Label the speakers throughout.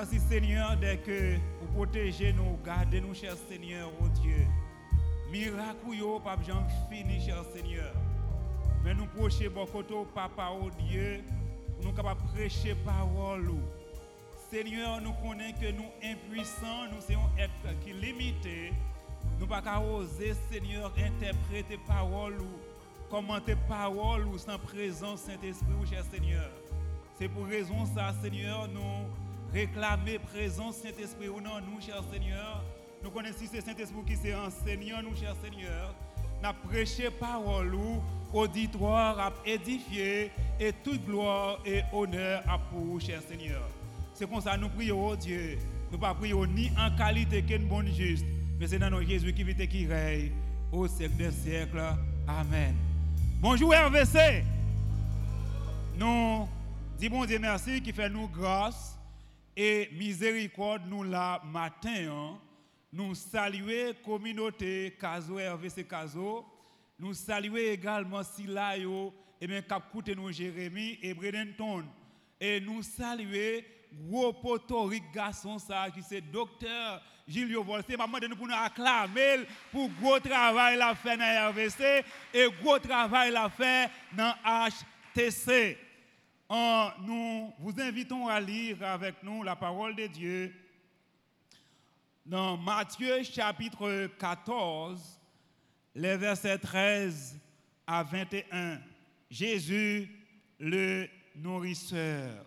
Speaker 1: Merci Seigneur dès que vous protégez nous, gardez nous, cher Seigneur, oh Dieu. Miracle yo pas jamais fini, cher Seigneur. Mais nous procher beaucoup papa, oh Dieu, nous capables prêcher parole. Seigneur, nous connaissons que nous impuissants, nous sommes être qui limités. Nous ne pouvons pas oser, Seigneur, interpréter parole ou commenter parole ou sans présence Saint-Esprit, cher Seigneur. C'est pour raison ça, Seigneur, nous réclamer présence Saint-Esprit ou non, nous, cher Seigneur. Nous connaissons c'est Saint-Esprit qui s'est enseignant, nous, cher Seigneur. Nous prêché parole ou auditoire à édifier et toute gloire et honneur à pour, cher Seigneur. C'est comme ça nous prions, oh Dieu. Nous ne prions ni en qualité qu'une bonne juste, mais c'est dans notre Jésus qui vit et qui règne au siècle des siècles. Amen. Bonjour RVC. Nous disons bon Dieu merci qui fait nous grâce et miséricorde nous la matin. Hein. Nous saluons communauté Caso RVC Caso. Nous saluons également Silayo et bien cap nous Jérémy et Bredenton. Et nous saluons gros potorique garçon ça qui c'est docteur Gilles Volsé maman de nous pour nous acclamer pour gros travail la fait dans RVC et gros travail la fait dans HTC. Nous vous invitons à lire avec nous la parole de Dieu dans Matthieu chapitre 14 les versets 13 à 21. Jésus le nourrisseur.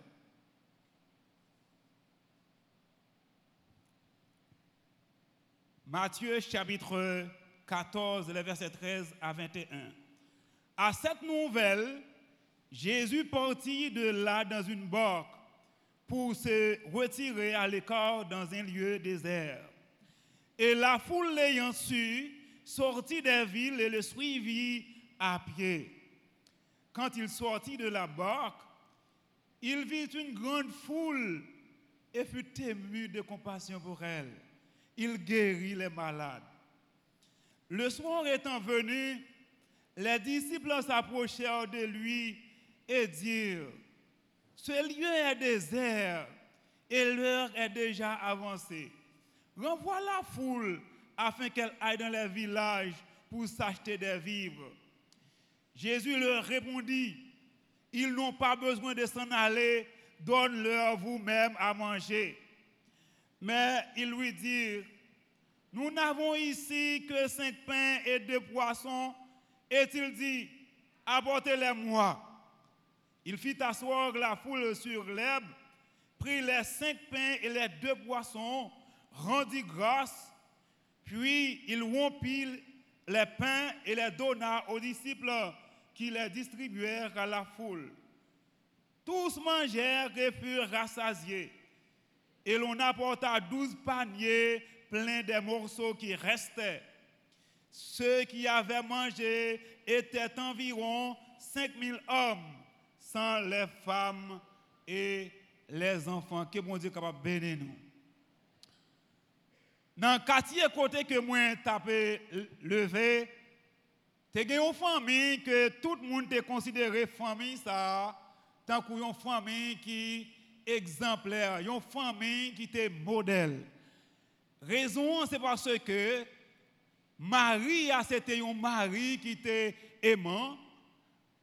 Speaker 1: Matthieu chapitre 14, les versets 13 à 21. À cette nouvelle, Jésus partit de là dans une barque pour se retirer à l'écart dans un lieu désert. Et la foule l'ayant su, sortit des villes et le suivit à pied. Quand il sortit de la barque, il vit une grande foule et fut ému de compassion pour elle il guérit les malades. Le soir étant venu, les disciples s'approchèrent de lui et dirent, ce lieu est désert et l'heure est déjà avancée. Renvoie la foule afin qu'elle aille dans les villages pour s'acheter des vivres. Jésus leur répondit, ils n'ont pas besoin de s'en aller, donne-leur vous-même à manger. Mais ils lui dirent, nous n'avons ici que cinq pains et deux poissons. Et il dit, apportez-les-moi. Il fit asseoir la foule sur l'herbe, prit les cinq pains et les deux poissons, rendit grâce, puis il rompit les pains et les donna aux disciples qui les distribuèrent à la foule. Tous mangèrent et furent rassasiés et l'on apporta douze paniers pleins des morceaux qui restaient. Ceux qui avaient mangé étaient environ 5000 hommes, les femmes et les enfants. Que mon Dieu capable de bénir nous. Dans le quartier côté que moi tapé levé, tu as une famille que tout le monde te considéré famille ça, tant qu'une famille qui exemplaire, une famille qui était modèle. Raison, c'est parce que Marie, c'était un mari qui était aimant.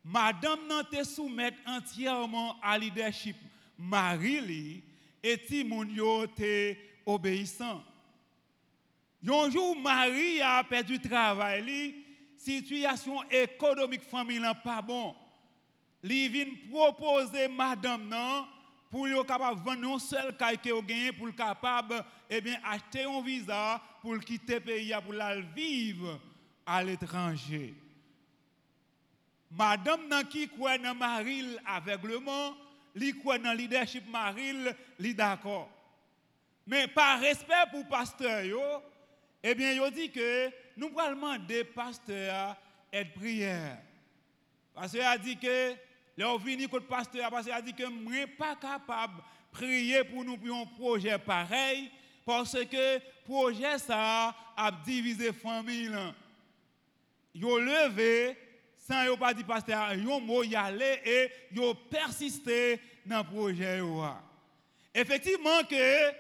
Speaker 1: Madame n'a te soumettre entièrement à leadership Marie et Timoun était obéissant. Un jour, Marie a perdu travail, situation économique familiale pas bon. Il vient proposer madame non pour être capable vendre un seul caille que gagné pour capable eh acheter un visa pour quitter pays pour aller vivre à l'étranger. Madame nan qui croit dans Maril aveuglement, li croit dans leadership Maril, li d'accord. Mais par respect pour pasteur yo, eh bien yo dit que nous allons demander pasteur être prière. Qu'il a dit que Là, venu le pasteur qu'il a dit que suis pas capable prier pour nous pour un projet pareil, parce que projet ça a divisé famille. Ont levé sans yo pas dit pasteur, ils ont y aller et ils ont persisté dans le projet. Effectivement que,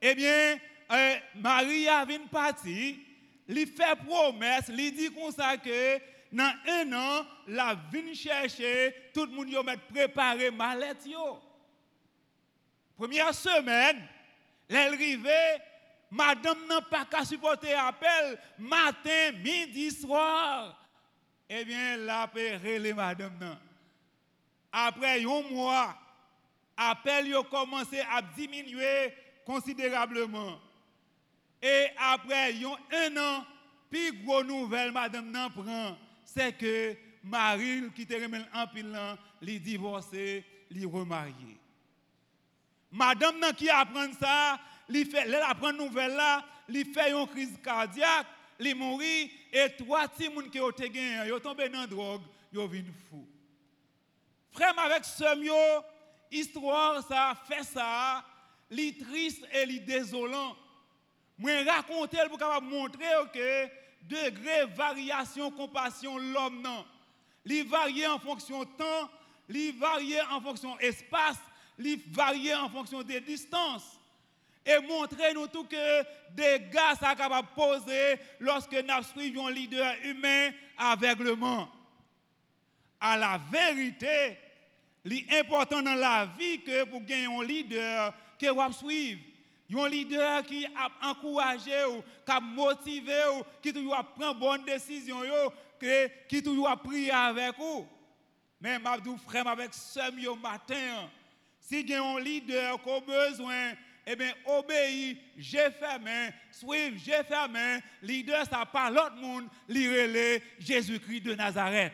Speaker 1: eh bien, euh, Marie a une partie, lui fait promesse, lui dit comme ça que dans un an, la vient chercher, tout le monde y met préparé mallette Première semaine, elle arrivée, madame n'a pas qu'à supporter appel matin, midi, soir. Eh bien, la les madame. Après un mois, appel a commencé à diminuer considérablement. Et après un an, puis gros nouvelle madame n'en prend, c'est que Marie qui te remet en pile, li divorcé, li remarié. Madame qui apprend ça, elle apprend nouvelle là, li fait une crise cardiaque, li mourit et trois petits moun qui ont été gagné, yo tombé dans drogue, yo vin fou. Frère avec ce yo, histoire ça fait ça, li triste et li désolant. Moi raconter pour capable montrer que degré variation compassion l'homme non. Li varie en fonction temps, li varie en fonction espace, li en fonction des distances. Et montrer nous tout que des gars sont capables de poser lorsque nous suivons un leader humain aveuglement. À la vérité, l'important dans la vie que pour gagner un leader que vous suivre. Un leader qui a encouragé ou qui a motivé qui toujours pris bonne décision qui toujours a prié avec vous. Mais je frère avec ce matin, si a un leader qui a besoin eh bien, obéir, j'ai main, suivre, j'ai main, leader, ça pas l'autre monde, lire Jésus-Christ de Nazareth.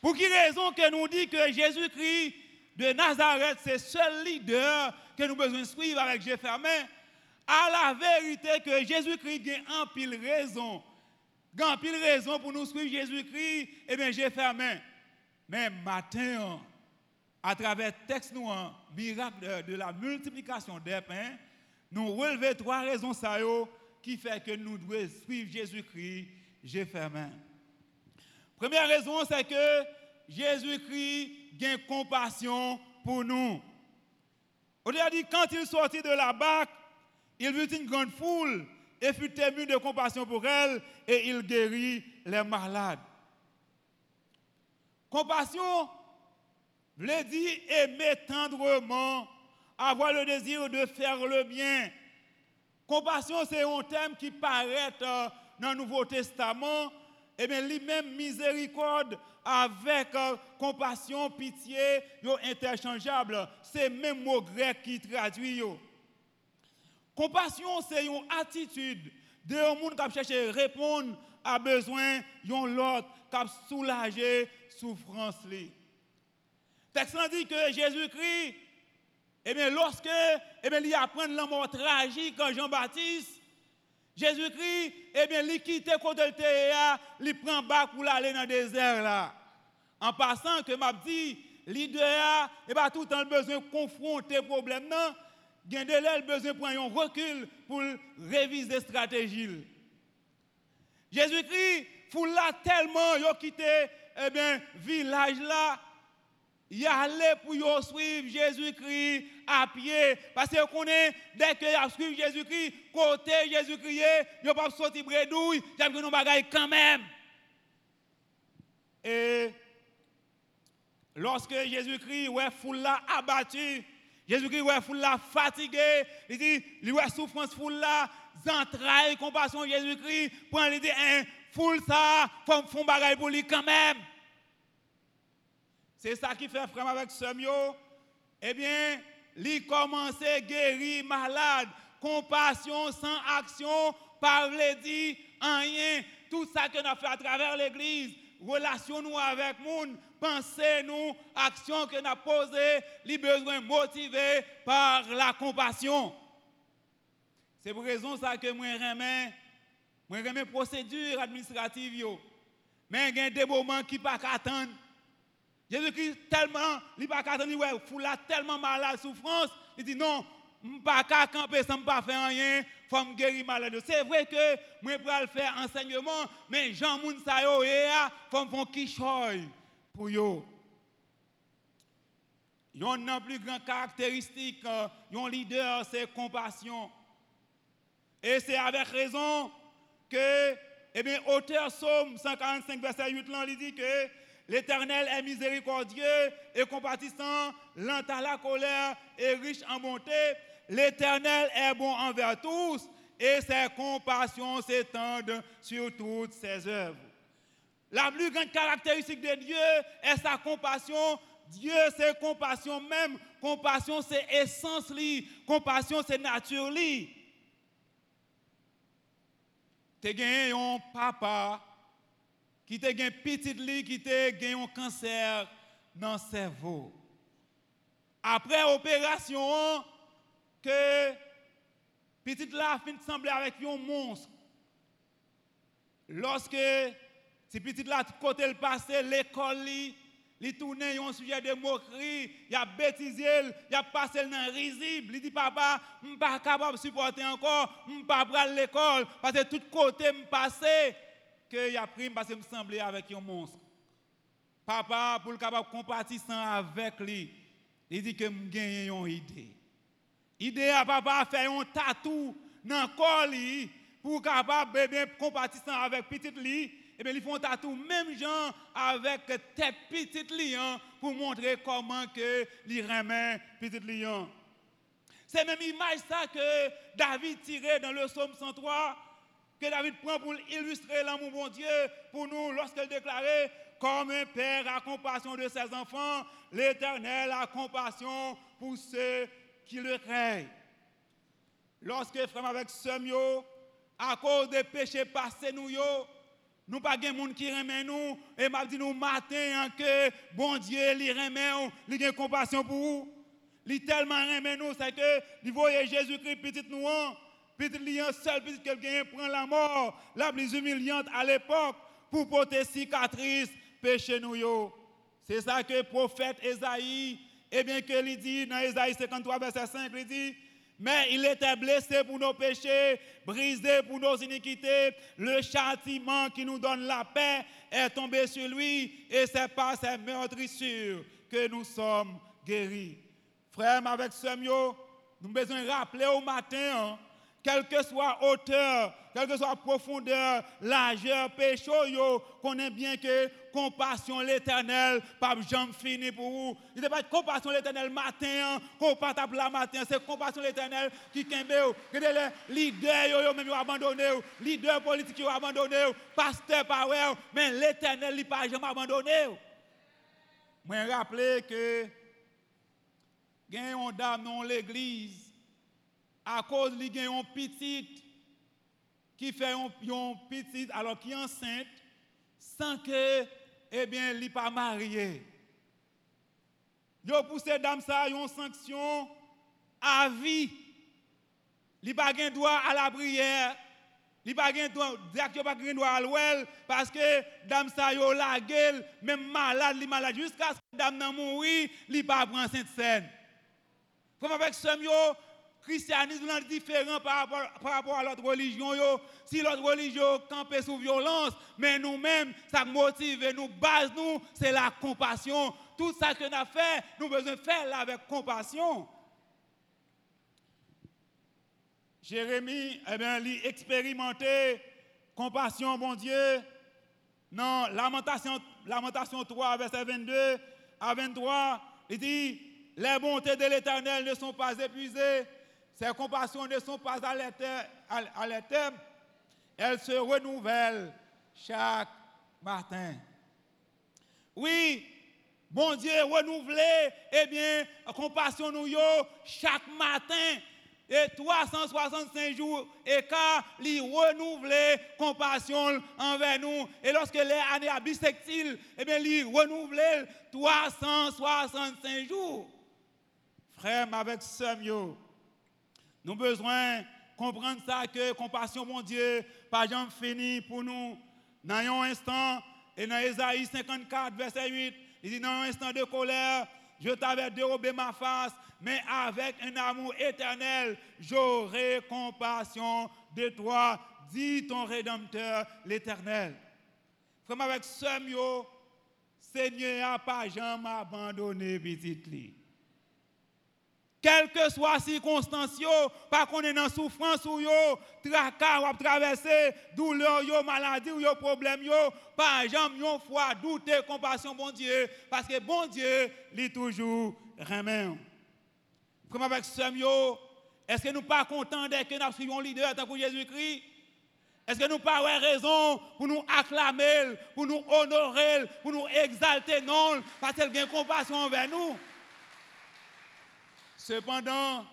Speaker 1: Pour quelle raison que nous dit que Jésus-Christ de Nazareth, c'est seul leader que nous besoin suivre avec J'ai main? À la vérité que Jésus-Christ a en pile raison. En pile raison pour nous suivre Jésus-Christ, eh bien, j'ai main. Mais matin, à travers texte nous, miracle de, la multiplication des pains, nous relevons trois raisons ça, qui fait que nous devons suivre Jésus-Christ, j'ai fait. Première raison, c'est que Jésus-Christ a compassion pour nous. On a dit, quand il sortit de la barque, il vit une grande foule et fut ému de compassion pour elle et il guérit les malades. Compassion, veut dire aimer tendrement, avoir le désir de faire le bien. Compassion, c'est un thème qui paraît euh, dans le Nouveau Testament. Et eh bien, lui-même, miséricorde avec euh, compassion, pitié, sont interchangeable. C'est même mot grec qui traduit. Compassion, c'est une attitude de un monde qui cherche à répondre à besoin de l'autre, qui soulager souffrance. Texte dit que Jésus-Christ, eh bien, lorsque eh il apprend la mort tragique en Jean-Baptiste, Jésus-Christ, eh bien, il quitte côté de il prend bac pour aller dans le désert là. En passant que m'a dit, l'idée eh bien, tout le temps besoin de confronter le problème non, il a besoin de prendre un recul pour réviser la stratégie. Jésus-Christ, il là tellement, il eh bien, village là, y aller pour y suivre Jésus-Christ à pied. Parce que connaît, dès que y suivre Jésus-Christ, côté Jésus-Christ, a pas sortir bredouille, j'aime que nous bagaille quand même. Et lorsque Jésus-Christ ouais foule là abattu, Jésus-Christ ouais foule là fatigué, il dit, il ouais souffrance foule là, entrailles, compassion Jésus-Christ, pour lui dire, hein, foule ça, faut faire bagaille pour lui quand même. C'est ça qui fait frère avec Semio. Eh bien, il commence à guérir malade. Compassion sans action, parler dit rien. Tout ça que nous fait à travers l'église, relation nous avec monde, pensée nous, action que nous avons posée, les besoins motivés par la compassion. C'est pour raison ça que moi remets moi remets procédure administrative Mais il y a des moments qui ne pas attendre Jésus-Christ tellement, il pas qu'à ouais, tellement malade, souffrance, il dit non, pas qu'à camper sans pas faire rien, faut me guérir malade. C'est vrai que moi peux faire enseignement, mais Jean moun sa yo e faut me faire pour yo. une plus grande caractéristique, un leader, c'est compassion. Et c'est avec raison que, eh bien, auteur Somme 145, verset 8, là, il dit que l'Éternel est miséricordieux et compatissant, lent à la colère et riche en bonté. L'Éternel est bon envers tous et ses compassions s'étendent sur toutes ses œuvres. La plus grande caractéristique de Dieu est sa compassion. Dieu, c'est compassion même. Compassion, c'est essence. Li. Compassion, c'est nature. Li. As un papa qui te un petit lit qui te un cancer dans le cerveau. Après opération, que petit là fin sembler avec un monstre. Lorsque si petit là côté le passé, l'école il tourne un sujet de moquerie, il a bêtisé, il a passé dans risible. Il dit papa, je ne suis pas capable de supporter encore, je ne suis pas l'école parce que tout côté me passé que il a pris parce que me semblait avec un monstre. Papa pour le capable compatissant avec lui, il dit que me gagne une idée. Idée à papa faire un tatou dans le corps pour capable bien compatissant avec petit lui et eh bien, ils font tatou même gens avec tête petite lion pour montrer comment que les remet petite lion. C'est même image ça que David tirait dans le psaume 103, que David prend pour illustrer l'amour bon Dieu pour nous lorsqu'il déclarait comme un père a compassion de ses enfants, l'Éternel a compassion pour ceux qui le craignent. Lorsque frère avec Semio, à cause des péchés passés nous, nous pas de monde qui remet nous et m'a dit nous matin que bon Dieu lui remet il a compassion pour vous. Il tellement remet nous c'est que il voyait Jésus-Christ petit nous petit lion seul petit quelqu'un prend la mort la plus humiliante à l'époque pour porter cicatrice péché nous. C'est ça que le prophète Esaïe eh bien que il dit dans Esaïe 53 verset 5 il dit mais il était blessé pour nos péchés, brisé pour nos iniquités. Le châtiment qui nous donne la paix est tombé sur lui et c'est par ses meurtrissures que nous sommes guéris. Frère, avec ce mieux, nous besoin de rappeler au matin hein, quelle que soit hauteur, quelle que soit profondeur, largeur, péché, connaît bien que compassion l'éternel, pas jamais fini pour vous. Il n'est pas compassion l'éternel matin, compassion la matin, c'est compassion l'éternel qui kembe que les leaders yo même abandonné, leaders politiques ont abandonné, pasteur pas mais l'éternel il pas jamais abandonné. Moi rappeler que gagne on dame dans l'église à cause qu'il y a une petite qui fait un, petit alors qui est enceinte sans que eh il pas marié. Yo poussé dame ça une sanction à vie. Il pas gain droit à la prière. Il pas gain droit pas droit à l'ouel parce que dame ça yo la gueule même malade, li malade jusqu'à ce que dame nan mourir, il pas prend sainte scène. Comme avec ce yo christianisme est différent par rapport, à l'autre religion. Si l'autre religion campe sous violence, mais nous-mêmes, ça motive, nous base nous, c'est la compassion. Tout ça que nous avons fait, nous devons faire avec compassion. Jérémie, eh bien, il expérimenté compassion, bon Dieu. Non, Lamentation, Lamentation 3, verset 22 à 23, il dit, les bontés de l'Éternel ne sont pas épuisées, ces compassions ne sont pas à l'éternel, elles se renouvellent chaque matin. Oui, bon Dieu, renouveler, eh bien, compassion nous chaque matin. Et 365 jours, et car il renouveler compassion envers nous. Et lorsque les années à bisectile, eh bien, il renouveler 365 jours. Frère, avec mieux. Nous avons besoin de comprendre ça, que compassion, mon Dieu, pas jamais fini pour nous. Dans un instant, et dans Ésaïe 54, verset 8, il dit, dans un instant de colère, je t'avais dérobé ma face, mais avec un amour éternel, j'aurai compassion de toi, dit ton Rédempteur, l'Éternel. Comme avec ce Seigneur pas jamais abandonné petit quelle que soit circonstance, pas qu'on est dans souffrance ou yo, tracas ou traverser, douleur, yo, maladie ou yo, problème, yo, pas jamais yon foi, douter, compassion, bon Dieu, parce que bon Dieu, est toujours remet. Comme avec ce est-ce que nous pas contents que nous suivons leader tant que Jésus-Christ? Est-ce que nous pas raison pour nous acclamer, pour nous honorer, pour nous exalter, non, parce qu'elle a compassion envers nous? Cependant,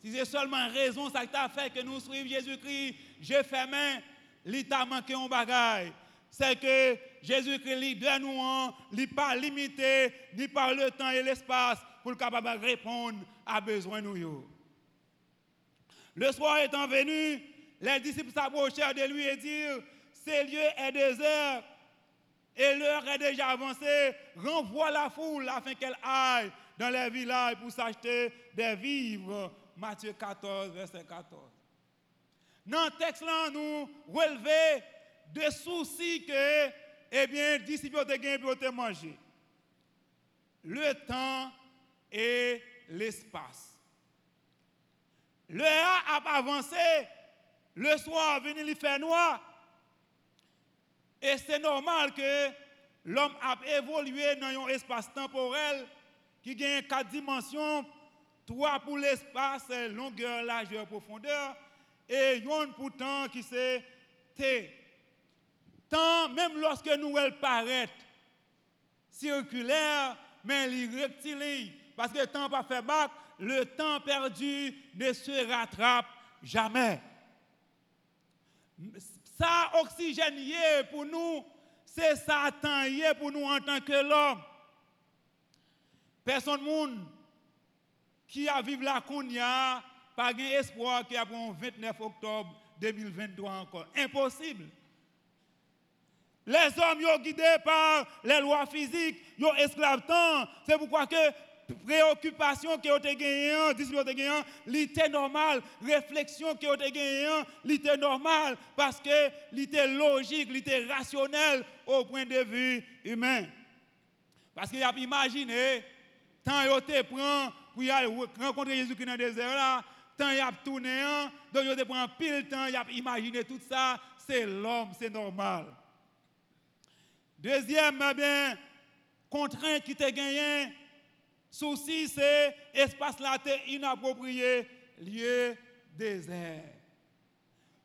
Speaker 1: si c'est seulement raison ça t'a fait que nous suivons Jésus-Christ, je fais main, il t'a manqué un bagage. C'est que Jésus-Christ de nous, n'est pas limité ni par le temps et l'espace pour capable répondre à besoin nous. Le soir étant venu, les disciples s'approchèrent de lui et dirent, ce lieu est désert et l'heure est déjà avancée, renvoie la foule afin qu'elle aille dans les villages pour s'acheter des vivres. Matthieu 14, verset 14. Dans le texte là, nous relevons des soucis que, eh bien, les disciples ont gagné pour manger. Le temps et l'espace. L'heure a avancé, le soir venu il fait noir. Et c'est normal que l'homme a évolué dans un espace temporel qui gagne quatre dimensions, trois pour l'espace, longueur, largeur, profondeur, et une pour temps qui c'est T. Temps, même lorsque nous elle paraît circulaire, mais il rectiligne, parce que le temps pas fait bac, le temps perdu ne se rattrape jamais. Ça, oxygène pour nous, c'est ça temps pour nous en tant que l'homme. Personne monde qui a vécu la Kounia, pas espoir qui a le 29 octobre 2023 encore. Impossible. Les hommes sont guidés par les lois physiques, ils sont esclaves. C'est pourquoi que préoccupation qui ont été gagnées, discipline l'été normal, réflexion qui ont été gagnées, l'été normal, parce que l'été logique, l'été rationnel au point de vue humain. Parce qu'il a imaginé Tant yo te prend pour rencontrer Jésus-Christ dans le désert là, tant y a tourné, donc yo te prend pile temps, y a imaginé tout ça, c'est l'homme, c'est normal. Deuxième, eh bien, contrainte qui te gagné, souci c'est espace là inapproprié, lieu désert.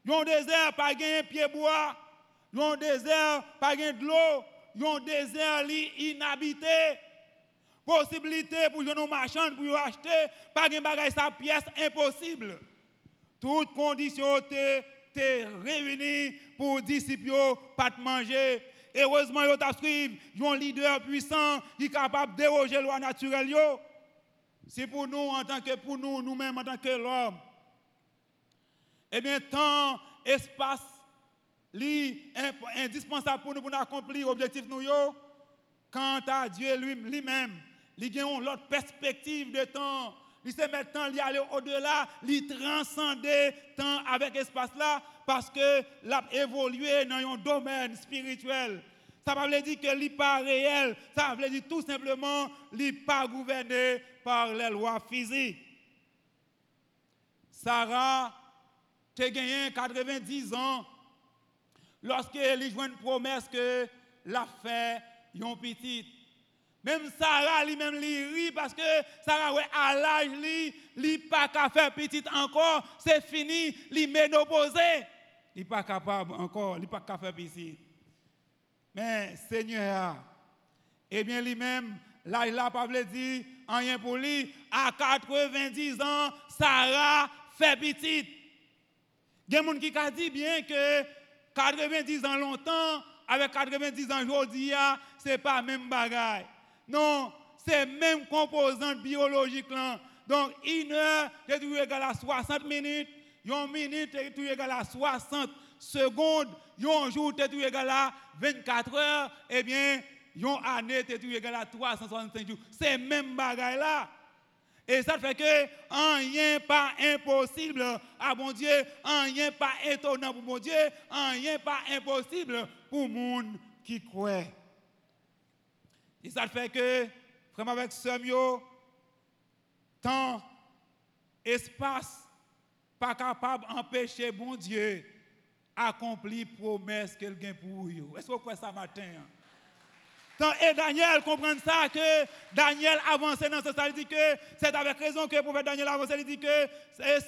Speaker 1: Yon désert pas gagné pied bois, yon désert pas de l'eau, yon désert li inhabité possibilité pour nos marchands pour acheter, pas de bagage sa pièce impossible. Toutes conditions étaient réunies pour disciples pas de manger. Heureusement, ils ont un leader puissant qui est capable de déroger la loi naturelle. C'est pour nous, en tant que pour nous, nous-mêmes, en tant que l'homme. Eh bien, temps, espace, indispensable pour nous pour accomplir l'objectif nous. Quant à Dieu lui-même, il a une autre perspective de temps. Il sait maintenant il aller au-delà, il transcender temps avec espace là parce que l'a évolué dans un domaine spirituel. Ça ne veut pas dire que n'est pas réel, ça veut dire tout simplement n'est pas gouverné par les lois physiques. Sarah a gagné 90 ans lorsqu'elle a joué une promesse que l'a fait un petit. Même Sarah, lui-même, lui parce que Sarah, ouais, à l'âge, lui, lui pas qu'à faire petite encore, c'est fini, lui ménopausé. Il pas capable encore, il pas qu'à faire petite. Mais Seigneur, eh bien, lui-même, là, il a pas dit rien pour lui. À 90 ans, Sarah fait petite. Il y a des gens qui dit bien que 90 ans longtemps, avec 90 ans aujourd'hui, ce n'est pas même bagaille. Non, c'est même composante biologique là. Donc, une heure, c'est tout égal à 60 minutes. Une minute, c'est tout égal à 60 secondes. Un jour, c'est tout égal à 24 heures. Eh bien, une année, c'est tout égal à 365 jours. C'est même bagaille là. Et ça fait que rien pas impossible à bon Dieu, rien pas étonnant pour mon Dieu, rien pas impossible pour le monde qui croit. Et ça fait que, vraiment avec ce mieux, temps espace pas capable d'empêcher bon Dieu accomplir promesse qu'elle gagne pour vous. Est-ce que vous croyez ça matin? Hein? et Daniel comprend ça que Daniel avançait dans ce sens. Il dit que c'est avec raison que le prophète Daniel avançait. Il dit que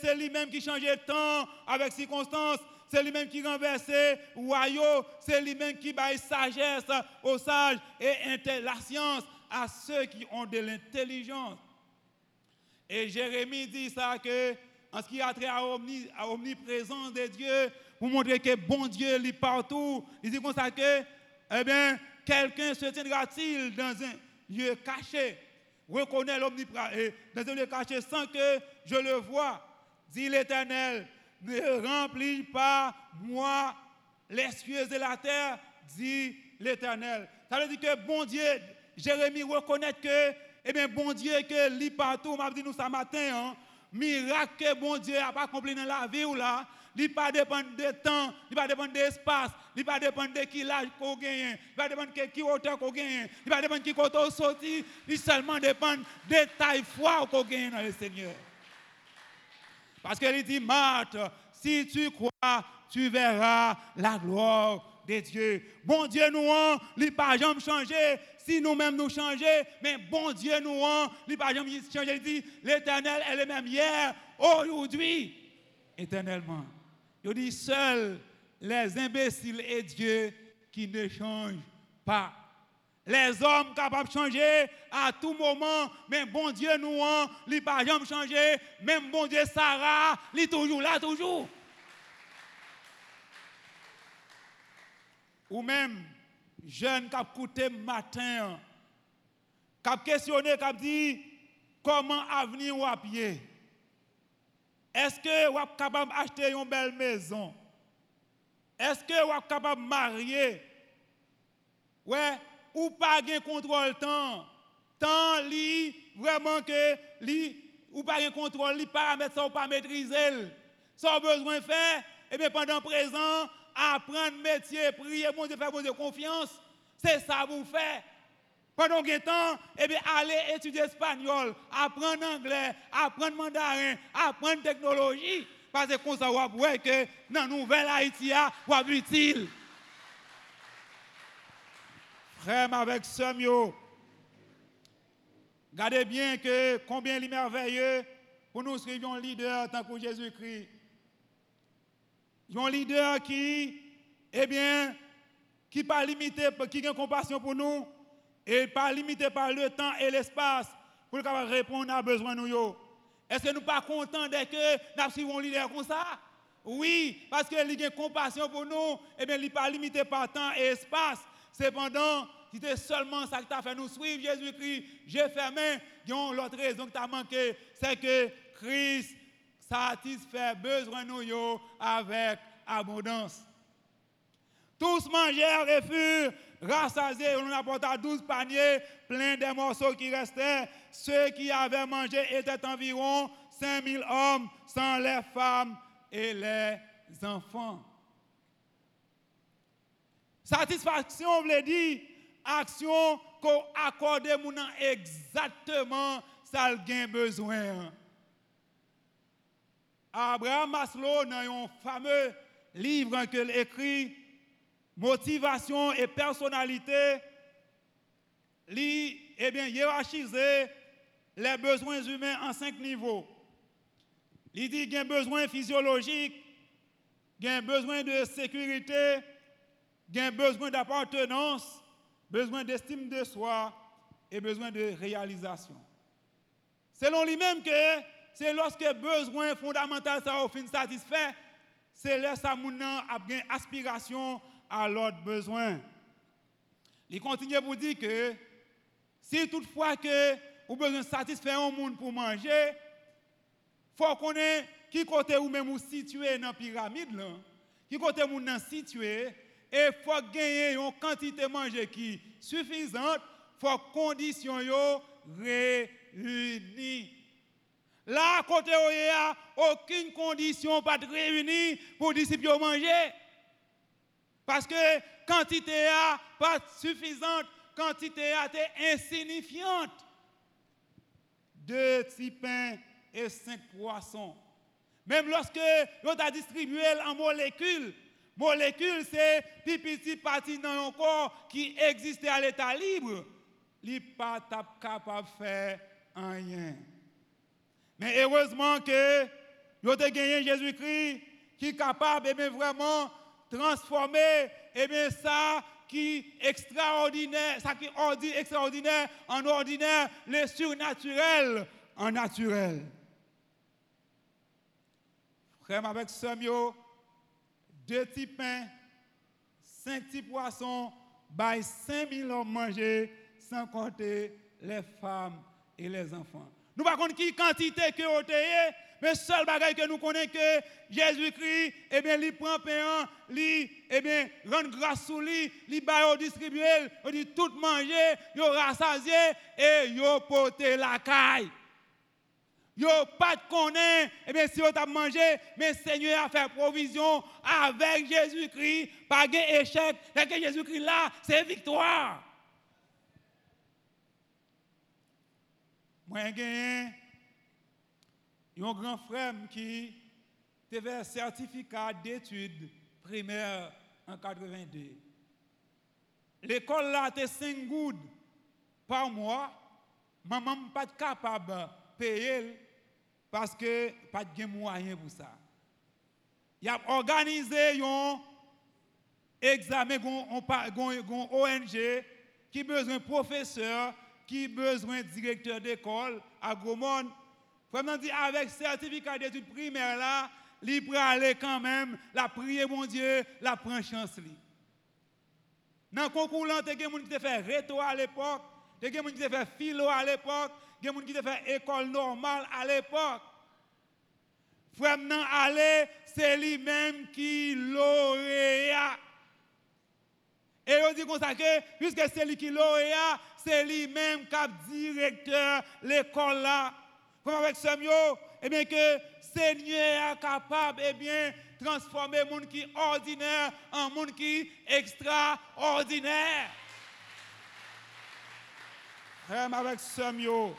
Speaker 1: c'est lui-même qui changeait de temps avec circonstances. C'est lui-même qui renversait royaume. C'est lui-même qui baille sagesse aux sages et la science à ceux qui ont de l'intelligence. Et Jérémie dit ça que en ce qui a trait à, l'omniprésence de Dieu, pour montrer que bon Dieu est partout, il dit comme ça que, eh bien, quelqu'un se tiendra-t-il dans un lieu caché, reconnaît l'omniprésence, dans un lieu caché sans que je le vois, dit l'Éternel, ne remplis pas moi les cieux et la terre, dit l'Éternel. Ça veut dire que bon Dieu, Jérémie reconnaît que, eh bien, bon Dieu, que lit partout, m'a dit nous ce matin, hein, miracle que bon Dieu n'a pas accompli dans la vie ou là, il ne pas dépendre de temps, il ne pas dépendre d'espace, il ne pas dépendre de qui l'âge qu'on gagne, il pas dépendre de qui hauteur qu'on gagne, il ne pas dépendre de qui côté sorti, il seulement dépend de taille foi qu'on gagne dans le Seigneur. Parce qu'il dit, Marthe, si tu crois, tu verras la gloire de Dieu. Bon Dieu nous a, il pas jamais changé. Si nous-mêmes nous changer, mais bon Dieu nous a, il pas jamais changé. Il dit, l'éternel est le même hier, aujourd'hui, éternellement. Il dit, seuls les imbéciles et Dieu qui ne changent pas. Les hommes capables de changer à tout moment, mais bon Dieu nous a, il pas changé. Même bon Dieu Sarah, il est toujours là, toujours. Ou même, jeune qui a écouté matin, qui a questionné, qui a dit comment avenir ou à. Est-ce que vous êtes capable d'acheter une belle maison? Est-ce que vous êtes capable de marier? Ouais, ou pas de contrôle temps? Tant li vraiment que li ou pas de contrôle, les paramètres ça ou pas maîtriser. Ça besoin faire, et eh bien pendant présent, apprendre métier, prier, bon Dieu, faire bon Dieu confiance. C'est ça vous fait. Pendant que temps, eh bien, aller étudier espagnol, apprendre anglais, apprendre mandarin, apprendre technologie. Parce que comme ça, vous que dans la nouvelle Haïti, vous utile. Frère, avec mieux, gardez bien que combien il est merveilleux pour nous suivre un leader tant que Jésus-Christ. Un leader qui, eh bien, qui pas limité, qui a compassion pour nous, et pas limité par le temps et l'espace pour répondre à de nous. Est-ce que nous pas contents de que nous suivons un leader comme ça? Oui, parce qu'il a compassion pour nous, et eh bien, il n'est pas limité par temps et espace. Cependant, c'était seulement ça qui t'a fait nous suivre Jésus-Christ, j'ai fermé, l'autre raison que tu as manqué, c'est que Christ satisfait besoin nous avec abondance. Tous mangèrent et furent rassasiés. On apporta douze paniers pleins des morceaux qui restaient. Ceux qui avaient mangé étaient environ 5000 hommes, sans les femmes et les enfants. Satisfaction veut dire action qu'on accorde exactement ça a besoin. Abraham Maslow, dans un fameux livre qu'il écrit, Motivation et personnalité, lui, eh bien, les besoins humains en cinq niveaux. Il dit qu'il y a besoin physiologique, il a besoin de sécurité, il a besoin d'appartenance, besoin d'estime de soi et besoin de réalisation. Selon lui-même que c'est lorsque besoin fondamental ça au fin satisfait, c'est là ça a une aspiration à l'autre besoin. Il continue pour dire que si toutefois que vous besoin satisfaire un monde pour manger, faut qu'on ait qui côté ou même situé dans la pyramide là, qui côté vous situé et faut gagner une quantité de manger qui suffisante, faut conditions yo réunies. Là, côté il n'y a aucune condition pas de réunir pour disciples manger. Parce que quantité n'est pas suffisante, quantité est insignifiante. Deux petits pains et cinq poissons. Même lorsque on a distribué en molécules, molécules, c'est petit partie dans un corps qui existait à l'état libre, il n'est pas capable de faire rien. Mais heureusement que nous avons gagné Jésus-Christ qui est capable de vraiment transformer bien, ça qui est extraordinaire, ça qui est extraordinaire en ordinaire, le surnaturel en naturel. Frère, avec Samuel, deux petits pains, cinq petits poissons, by 5000 hommes mangés, sans compter les femmes et les enfants. Nous ne savons pas qui quantité que vous avez, mais seul bagage que nous connaissons que Jésus-Christ, eh bien, il prend pain, il, eh bien, rend grâce sur lui, il va distribuer, il dit tout manger, il rassasié et il porté la caille yo pas de connaît, eh bien si vous avez mangé, mais Seigneur a fait provision avec Jésus-Christ, pas d'échec, que Jésus-Christ là, c'est victoire. Moi, j'ai un grand frère qui avait un certificat d'études primaires en 82. L'école là, était 5 gouttes par mois. Maman pas capable de payer parce que pas de moyen pour ça. Il a organisé un examen, un ONG qui besoin professeur, qui besoin directeur d'école à Gomon. Vraiment dit avec certificat d'études primaires là, peut aller quand même, la prier mon Dieu, la prendre chance. Dans le concours, il y a des gens qui ont fait réto à l'époque, des gens qui ont fait philo à l'époque, il y a des gens qui ont fait école normale à l'époque. Frère nan c'est lui-même qui lauréat. Et on dit que, puisque c'est lui qui lauréat, c'est lui-même qui est directeur l'école là. Comme avec Samuel, eh bien que Seigneur est capable, eh bien, transformer monde qui est ordinaire en monde qui est extraordinaire. Frère, avec Samuel,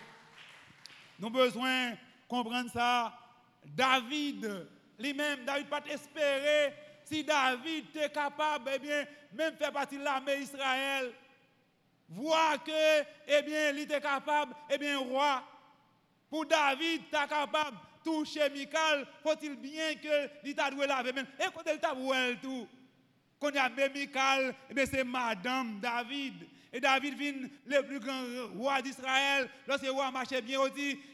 Speaker 1: nous avons besoin de comprendre ça. David, lui-même, David pas espérer si David était capable, eh bien, même faire partie de l'armée d'Israël, voir que, eh bien, il était capable, eh bien, roi. Pour David, tu capable toucher Michael, faut-il bien que il t'a doué laver. Et quand il t'a tout, quand il y a Michael, eh bien, c'est Madame David. Et David vient le plus grand roi d'Israël. Lorsque le roi bien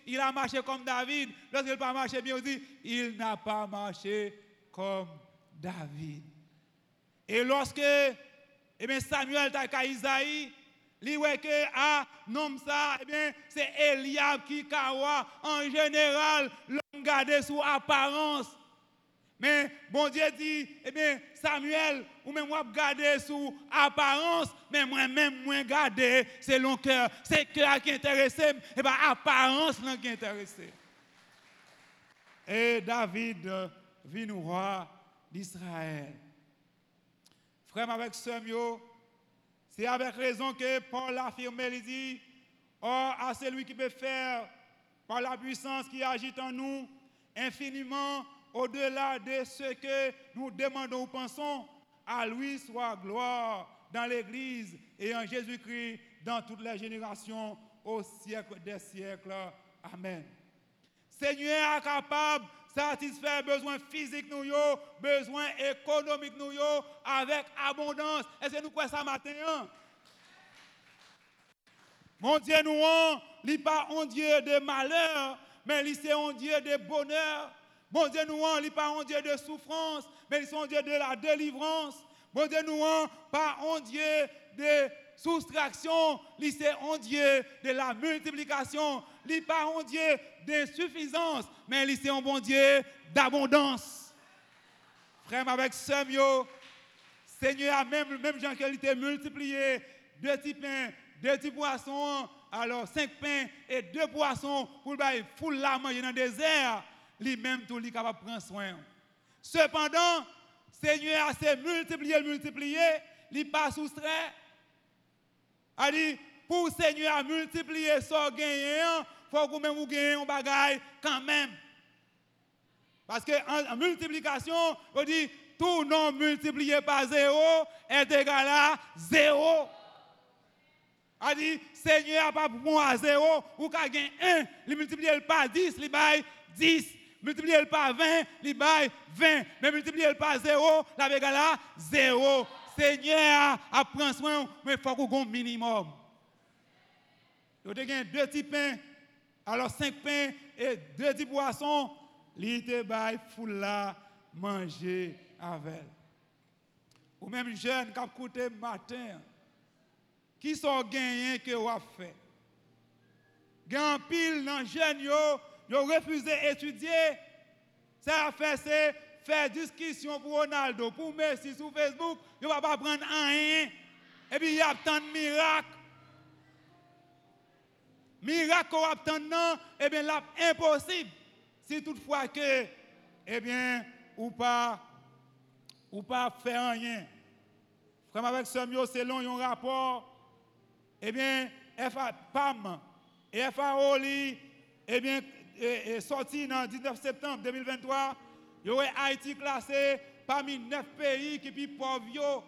Speaker 1: il a marché comme David. Lorsqu'il n'a pas marché bien il n'a pas marché comme David. Et lorsque eh bien, Samuel t'a Isaïe, il voit que ah, ça, eh bien, c'est Eliab qui kawa en général, l'homme gardé sous apparence. Mais bon Dieu dit, eh bien, Samuel, ou même moi garder sous apparence, mais moi-même, moi garder selon cœur. C'est cœur qui intéresse, et eh bien apparence qui intéresse. Et David nous roi d'Israël. Frère avec Samuel, c'est avec raison que Paul affirme, il dit, Or, à celui qui peut faire, par la puissance qui agit en nous, infiniment au-delà de ce que nous demandons ou pensons, à lui soit gloire dans l'Église et en Jésus-Christ dans toutes les générations au siècle des siècles. Amen. Seigneur capable de satisfaire besoins physiques nous, besoins économiques nous, avec abondance. Est-ce que nous croyons ça matin? Hein? Mon Dieu, nous, il n'est pas un Dieu de malheur, mais il est un Dieu de bonheur. Bon Dieu, nous, il n'est pas un Dieu de souffrance, mais il est un Dieu de la délivrance. Bon Dieu, nous, pas un Dieu de soustraction, il est un Dieu de la multiplication. Il n'est pas un Dieu d'insuffisance, mais il est un bon Dieu d'abondance. Frère, avec Samuel, Seigneur même, même Jean qu'il était multiplié, deux petits pains, deux petits poissons, alors cinq pains et deux poissons pour le foule la manger dans le désert lui-même tout lui capable prendre soin. Cependant, Seigneur a s'est multiplié, multiplié, il pas soustrait. A dit, pour Seigneur a multiplié gain faut que vous gagnez un bagage quand même. Parce que en, multiplication, on dit tout nombre multiplié par zéro est égal à zéro. On dit, Seigneur pas bon à zéro, ou qu'à gagner un, il multiplie par 10, il bail 10. Multiplié par 20, il bail 20. Mais multiplié par 0, la égal à 0. Seigneur a pris soin, mais il faut qu'on ait un minimum. Il y a deux petits pains, alors cinq pains et deux petits poissons, te bail fou là, manger avec. Ou même jeune qui a coûté matin, qui sont gagnés que vous avez fait? Gagne pile dans jeune yo, yo refusé d'étudier. Ça a fait c'est faire discussion pour Ronaldo, pour Messi sur Facebook, yo va pas prendre rien. Et puis il y a tant de miracles. Miracle qu'on attend non, eh bien là impossible. Si toutefois que eh bien ou pas ou pas faire rien. Comme avec mieux selon un rapport eh bien FA PAM et FAO eh bien est sorti dans 19 septembre 2023, il y aurait Haïti classé parmi neuf pays qui sont pauvres.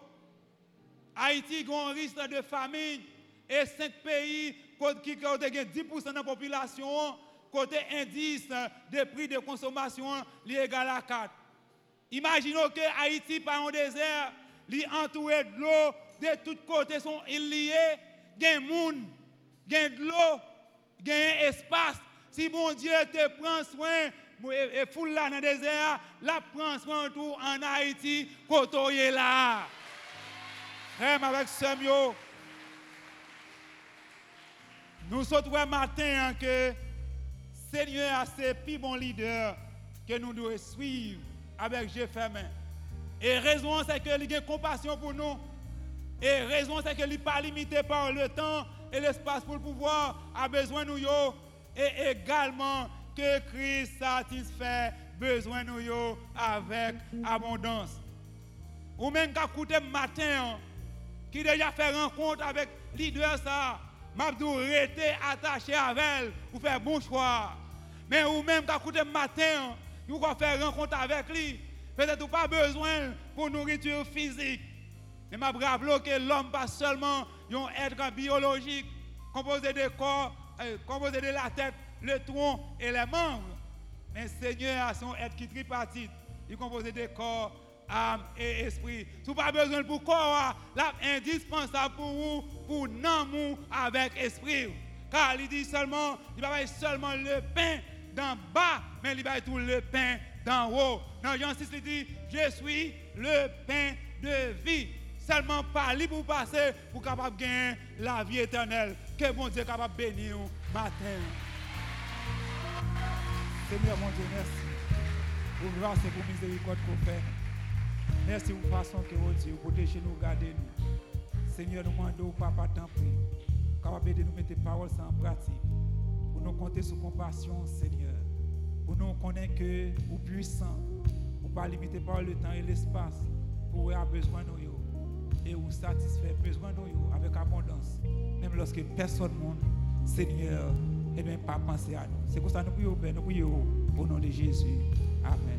Speaker 1: Haïti a un risque de famine et cinq pays qui ont 10% de la population, côté indice de prix de consommation, égal à 4. Imaginons que Haïti, par un désert, est entouré de l'eau, de tous côtés sont liés, il y a y a de l'eau, il y espace. Si mon Dieu te prend soin, et foule là dans le désert, la prend soin tout en Haïti, côté là. Même avec mieux. Nous sommes matin hein, que Seigneur a ses plus bons leaders que nous devons suivre avec Dieu fermé. Et raison c'est que a compassion pour nous. Et raison c'est que n'est pas limité par le temps et l'espace pour pouvoir a besoin de nous. Et également que Christ satisfait besoin nous avec abondance. Ou même qu'à côté matin, hein, qui déjà fait rencontre avec leader ça Mabdou rester attaché avec elle pour faire bon choix. Mais ou même quand le matin, nous allons faire rencontre avec lui. Peut-être pas besoin pour nourriture physique. Mais je rappelle que l'homme pas seulement un être biologique composé de corps, euh, composé de la tête, le tronc et les membres. Mais Seigneur a son être qui tripartite. Il est composé de corps, âme et esprit. Vous pas besoin pour corps, là, indispensable pour vous, pour non avec esprit. Car il dit seulement, il va seulement le pain d'en bas, mais il va tout le pain d'en haut. Dans Jean 6, il dit, je suis le pain de vie. Seulement par lui pour passer, pour capable gagner la vie éternelle. Que bon Dieu capable de bénir matin. Seigneur mon Dieu, merci. Pour grâce et pour miséricorde qu'on fait. Merci pour la façon que vous Dieu protégez nous, gardez nous. Seigneur, nous demandons, papa, tant pis, capable de nous mettre paroles en pratique. Pour nous compter sur compassion, Seigneur. Pour nous connaître que vous puissant, vous pas limiter par le temps et l'espace, pour avoir besoin de nous. Et vous satisfaire besoin de nous avec abondance. Même lorsque personne ne Seigneur, et même pas penser à nous. C'est pour ça nous nous prions au nom de Jésus. Amen.